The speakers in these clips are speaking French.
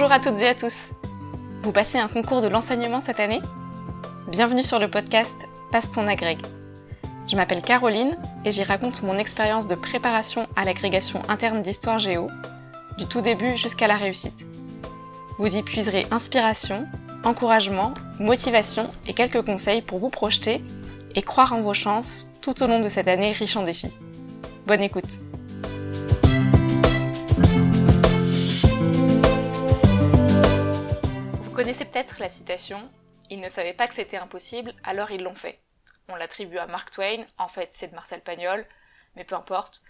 Bonjour à toutes et à tous. Vous passez un concours de l'enseignement cette année? Bienvenue sur le podcast Passe ton agrég. Je m'appelle Caroline et j'y raconte mon expérience de préparation à l'agrégation interne d'histoire géo, du tout début jusqu'à la réussite. Vous y puiserez inspiration, encouragement, motivation et quelques conseils pour vous projeter et croire en vos chances tout au long de cette année riche en défis. Bonne écoute Connaissez peut-être la citation Ils ne savaient pas que c'était impossible, alors ils l'ont fait. On l'attribue à Mark Twain, en fait c'est de Marcel Pagnol, mais peu importe.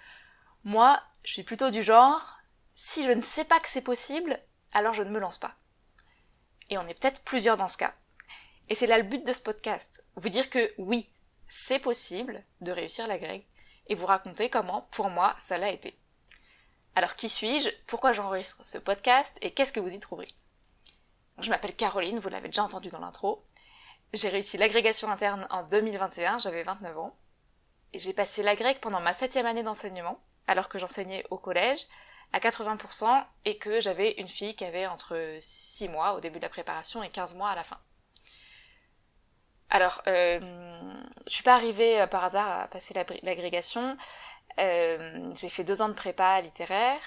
Moi, je suis plutôt du genre, si je ne sais pas que c'est possible, alors je ne me lance pas. Et on est peut-être plusieurs dans ce cas. Et c'est là le but de ce podcast, vous dire que oui, c'est possible de réussir la grecque, et vous raconter comment, pour moi, ça l'a été. Alors qui suis-je? Pourquoi j'enregistre ce podcast? Et qu'est-ce que vous y trouverez? Je m'appelle Caroline, vous l'avez déjà entendu dans l'intro. J'ai réussi l'agrégation interne en 2021, j'avais 29 ans. Et j'ai passé la grecque pendant ma septième année d'enseignement, alors que j'enseignais au collège, à 80%, et que j'avais une fille qui avait entre 6 mois au début de la préparation et 15 mois à la fin. Alors, euh, je suis pas arrivée euh, par hasard à passer l'agrégation. Euh, j'ai fait deux ans de prépa littéraire,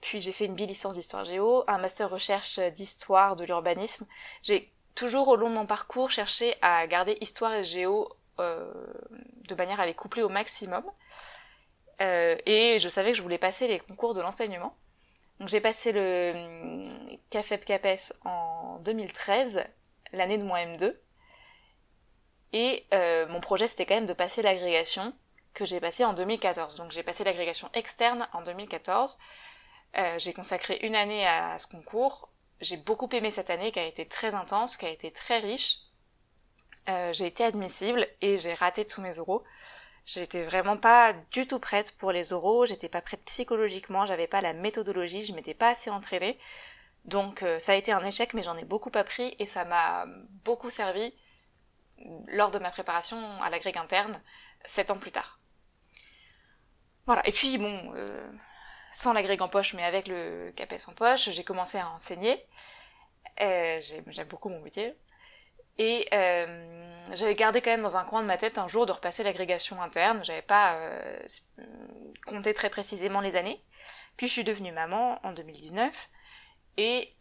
puis j'ai fait une bi-licence d'histoire géo, un master recherche d'histoire de l'urbanisme. J'ai toujours au long de mon parcours cherché à garder histoire et géo euh, de manière à les coupler au maximum. Euh, et je savais que je voulais passer les concours de l'enseignement. Donc j'ai passé le CAFEP CAPES en 2013, l'année de mon M2. Et euh, mon projet c'était quand même de passer l'agrégation que j'ai passé en 2014. Donc j'ai passé l'agrégation externe en 2014. Euh, j'ai consacré une année à ce concours. J'ai beaucoup aimé cette année qui a été très intense, qui a été très riche. Euh, j'ai été admissible et j'ai raté tous mes oraux. J'étais vraiment pas du tout prête pour les oraux, j'étais pas prête psychologiquement, j'avais pas la méthodologie, je m'étais pas assez entraînée. Donc euh, ça a été un échec mais j'en ai beaucoup appris et ça m'a beaucoup servi lors de ma préparation à l'agrég interne, sept ans plus tard. Voilà, et puis bon, euh, sans l'agrég en poche, mais avec le CAPES en poche, j'ai commencé à enseigner. Euh, J'aime beaucoup mon métier. Et euh, j'avais gardé quand même dans un coin de ma tête un jour de repasser l'agrégation interne. J'avais pas euh, compté très précisément les années. Puis je suis devenue maman en 2019. Et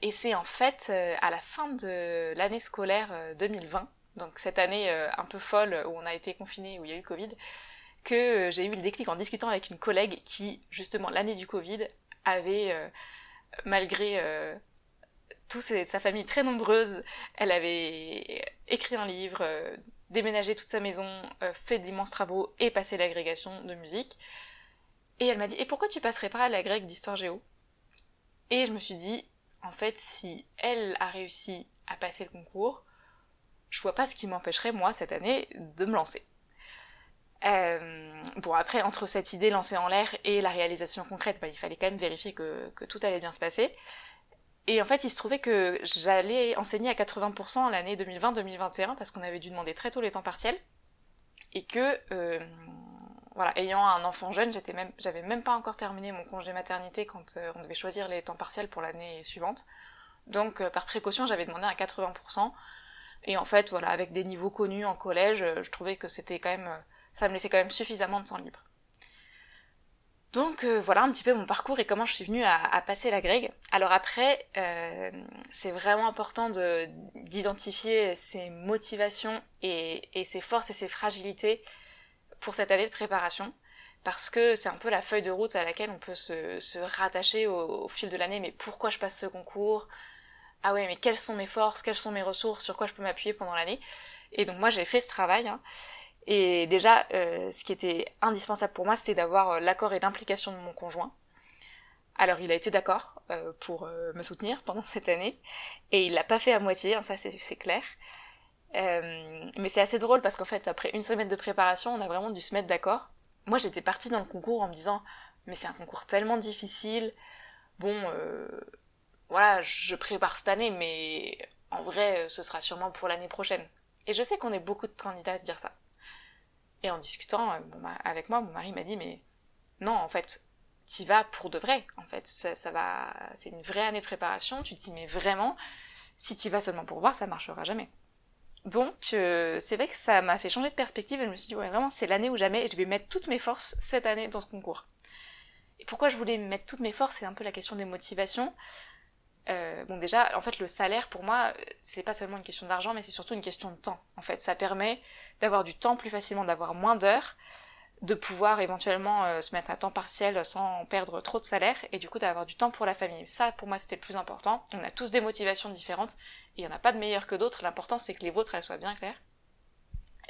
et c'est en fait à la fin de l'année scolaire 2020, euh, donc cette année un peu folle où on a été confiné, où il y a eu le Covid, que j'ai eu le déclic en discutant avec une collègue qui, justement, l'année du Covid, avait, malgré toute sa famille très nombreuse, elle avait écrit un livre, déménagé toute sa maison, fait d'immenses travaux et passé l'agrégation de musique. Et elle m'a dit, et pourquoi tu passerais pas à l'agrég d'histoire géo? Et je me suis dit, en fait, si elle a réussi à passer le concours, je vois pas ce qui m'empêcherait, moi, cette année, de me lancer. Euh, bon, après, entre cette idée lancée en l'air et la réalisation concrète, bah, il fallait quand même vérifier que, tout allait bien se passer. Et en fait, il se trouvait que j'allais enseigner à 80% l'année 2020-2021 parce qu'on avait dû demander très tôt les temps partiels. Et que, euh, voilà, ayant un enfant jeune, j'avais même pas encore terminé mon congé maternité quand euh, on devait choisir les temps partiels pour l'année suivante. Donc, par précaution, j'avais demandé à 80%. Et en fait, voilà, avec des niveaux connus en collège, je trouvais que c'était quand même, ça me laissait quand même suffisamment de temps libre. Donc voilà un petit peu mon parcours et comment je suis venue à, passer la grègue. Alors après, c'est vraiment important de d'identifier ses motivations et, et ses forces et ses fragilités pour cette année de préparation parce que c'est un peu la feuille de route à laquelle on peut se, se rattacher au, fil de l'année. Mais pourquoi je passe ce concours? Ah ouais, mais quelles sont mes forces? Quelles sont mes ressources? Sur quoi je peux m'appuyer pendant l'année? Et donc moi j'ai fait ce travail. Hein. Et déjà, euh, ce qui était indispensable pour moi, c'était d'avoir euh, l'accord et l'implication de mon conjoint. Alors il a été d'accord euh, pour me soutenir pendant cette année, et il l'a pas fait à moitié, hein, ça c'est clair. Euh, mais c'est assez drôle parce qu'en fait, après une semaine de préparation, on a vraiment dû se mettre d'accord. Moi, j'étais partie dans le concours en me disant, mais c'est un concours tellement difficile. Bon, euh, voilà, je prépare cette année, mais en vrai, ce sera sûrement pour l'année prochaine. Et je sais qu'on est beaucoup de candidats à se dire ça. Et en discutant euh, avec moi, mon mari m'a dit, mais non, en fait, t'y vas pour de vrai, en fait. Ça, va, c'est une vraie année de préparation, tu t'y mets vraiment. Si t'y vas seulement pour voir, ça marchera jamais. Donc, euh, c'est vrai que ça m'a fait changer de perspective et je me suis dit, ouais, vraiment, c'est l'année ou jamais et je vais mettre toutes mes forces cette année dans ce concours. Et pourquoi je voulais mettre toutes mes forces, c'est un peu la question des motivations. Euh, bon, déjà, en fait, le salaire, pour moi, c'est pas seulement une question d'argent, mais c'est surtout une question de temps. En fait, ça permet d'avoir du temps plus facilement, d'avoir moins d'heures, de pouvoir éventuellement euh, se mettre à temps partiel sans perdre trop de salaire et du coup d'avoir du temps pour la famille. Ça pour moi c'était le plus important. On a tous des motivations différentes et il n'y en a pas de meilleures que d'autres. L'important c'est que les vôtres elles soient bien claires.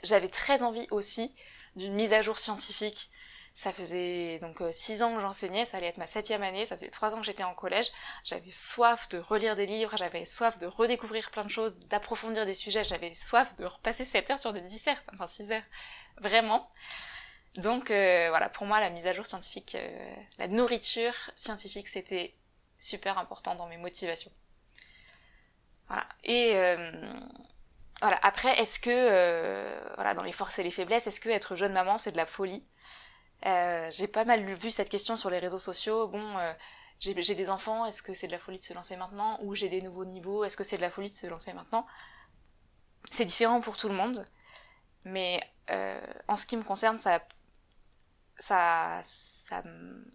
J'avais très envie aussi d'une mise à jour scientifique. Ça faisait donc 6 euh, ans que j'enseignais, ça allait être ma septième année, ça faisait 3 ans que j'étais en collège. J'avais soif de relire des livres, j'avais soif de redécouvrir plein de choses, d'approfondir des sujets, j'avais soif de repasser 7 heures sur des dissertes, enfin 6 heures. Vraiment. Donc euh, voilà, pour moi, la mise à jour scientifique, euh, la nourriture scientifique, c'était super important dans mes motivations. Voilà. Et voilà. Après, est-ce que, voilà, dans les forces et les faiblesses, est-ce que être jeune maman, c'est de la folie? J'ai pas mal vu cette question sur les réseaux sociaux. Bon, j'ai des enfants, est-ce que c'est de la folie de se lancer maintenant? Ou j'ai des nouveaux niveaux, est-ce que c'est de la folie de se lancer maintenant? C'est différent pour tout le monde. Mais en ce qui me concerne, ça ça, ça,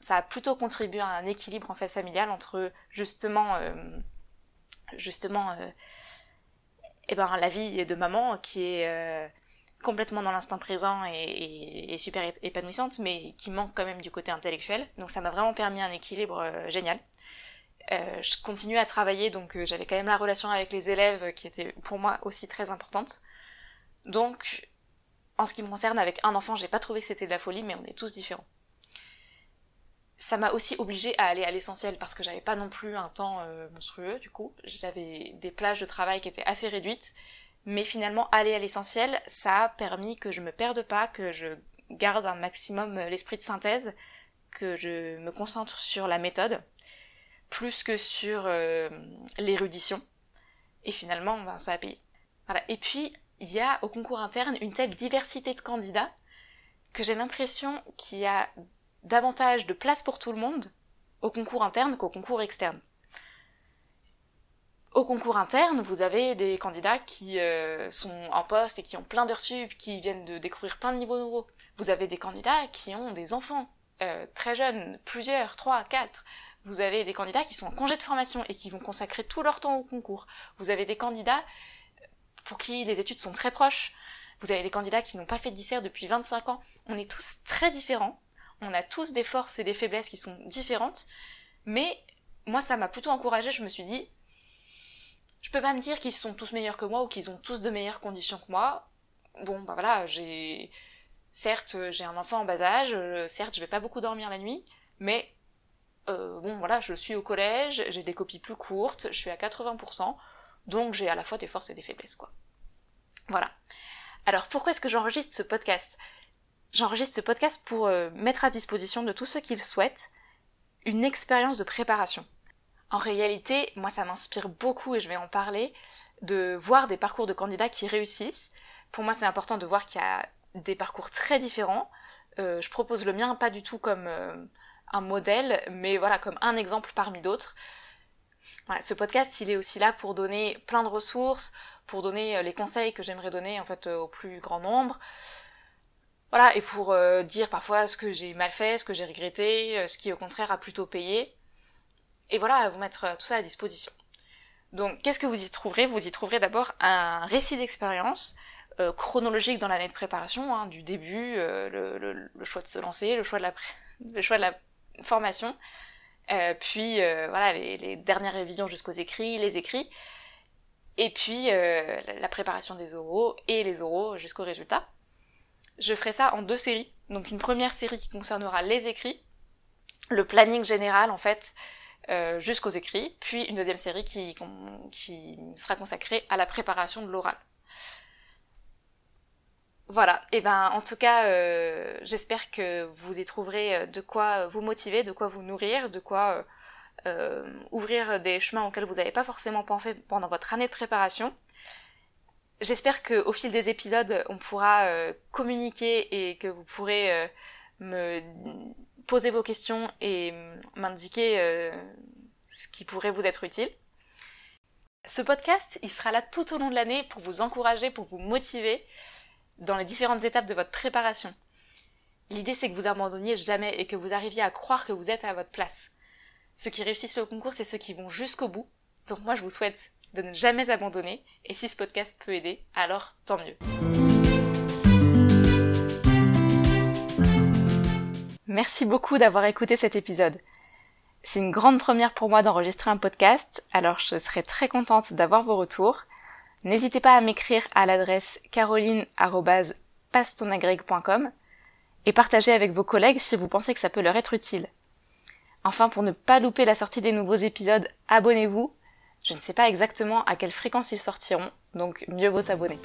ça, a plutôt contribué à un équilibre en fait familial entre justement, euh, justement, euh, eh ben la vie de maman qui est euh, complètement dans l'instant présent et, super épanouissante, mais qui manque quand même du côté intellectuel. Donc ça m'a vraiment permis un équilibre euh, génial. Euh, je continuais à travailler, donc j'avais quand même la relation avec les élèves qui était pour moi aussi très importante. Donc en ce qui me concerne, avec un enfant, j'ai pas trouvé que c'était de la folie, mais on est tous différents. Ça m'a aussi obligée à aller à l'essentiel parce que j'avais pas non plus un temps euh, monstrueux, du coup. J'avais des plages de travail qui étaient assez réduites. Mais finalement, aller à l'essentiel, ça a permis que je me perde pas, que je garde un maximum euh, l'esprit de synthèse, que je me concentre sur la méthode, plus que sur euh, l'érudition. Et finalement, ben, ça a payé. Voilà. Et puis, il y a au concours interne une telle diversité de candidats que j'ai l'impression qu'il y a davantage de place pour tout le monde au concours interne qu'au concours externe. Au concours interne, vous avez des candidats qui euh, sont en poste et qui ont plein d'heures sup, qui viennent de découvrir plein de niveaux nouveaux. Vous avez des candidats qui ont des enfants euh, très jeunes, plusieurs, trois, quatre. Vous avez des candidats qui sont en congé de formation et qui vont consacrer tout leur temps au concours. Vous avez des candidats pour qui les études sont très proches. Vous avez des candidats qui n'ont pas fait de dissert depuis 25 ans. On est tous très différents. On a tous des forces et des faiblesses qui sont différentes. Mais moi, ça m'a plutôt encouragée. Je me suis dit, je peux pas me dire qu'ils sont tous meilleurs que moi ou qu'ils ont tous de meilleures conditions que moi. Bon, bah voilà, j'ai, certes, j'ai un enfant en bas âge, euh, certes, je vais pas beaucoup dormir la nuit, mais euh, bon, voilà, je suis au collège, j'ai des copies plus courtes, je suis à 80%, donc j'ai à la fois des forces et des faiblesses, quoi. Voilà. Alors pourquoi est-ce que j'enregistre ce podcast? J'enregistre ce podcast pour euh, mettre à disposition de tous ceux qui le souhaitent une expérience de préparation. En réalité, moi ça m'inspire beaucoup et je vais en parler de voir des parcours de candidats qui réussissent. Pour moi c'est important de voir qu'il y a des parcours très différents. Euh, je propose le mien pas du tout comme euh, un modèle, mais voilà comme un exemple parmi d'autres. Ce podcast, il est aussi là pour donner plein de ressources, pour donner euh, les conseils que j'aimerais donner en fait au plus grand nombre. Voilà, et pour dire parfois ce que j'ai mal fait, ce que j'ai regretté, ce qui au contraire a plutôt payé. Et voilà, vous mettre tout ça à disposition. Donc, qu'est-ce que vous y trouverez? Vous y trouverez d'abord un récit d'expérience chronologique dans l'année de préparation, hein, du début, le, le, choix de se lancer, le choix de la, formation, euh, puis euh, voilà les, les, dernières révisions jusqu'aux écrits, les écrits, et puis euh, la préparation des oraux et les oraux jusqu'au résultat. Je ferai ça en deux séries. Donc une première série qui concernera les écrits, le planning général en fait jusqu'aux écrits, puis une deuxième série qui, qui sera consacrée à la préparation de l'oral. Voilà, et ben en tout cas, euh, j'espère que vous y trouverez euh, de quoi vous motiver, de quoi vous nourrir, de quoi euh, ouvrir des chemins auxquels vous n'avez pas forcément pensé pendant votre année de préparation. J'espère que au fil des épisodes, on pourra communiquer et que vous pourrez me poser vos questions et m'indiquer euh, ce qui pourrait vous être utile. Ce podcast, il sera là tout au long de l'année pour vous encourager, pour vous motiver dans les différentes étapes de votre préparation. L'idée c'est que vous abandonniez jamais et que vous arriviez à croire que vous êtes à votre place. Ceux qui réussissent le concours, c'est ceux qui vont jusqu'au bout. Donc moi je vous souhaite de ne jamais abandonner et si ce podcast peut aider, alors tant mieux. Merci beaucoup d'avoir écouté cet épisode. C'est une grande première pour moi d'enregistrer un podcast, alors je serai très contente d'avoir vos retours. N'hésitez pas à m'écrire à l'adresse caroline.pastonagreg.com et partagez avec vos collègues si vous pensez que ça peut leur être utile. Enfin, pour ne pas louper la sortie des nouveaux épisodes, abonnez-vous. Je ne sais pas exactement à quelle fréquence ils sortiront, donc mieux vaut s'abonner.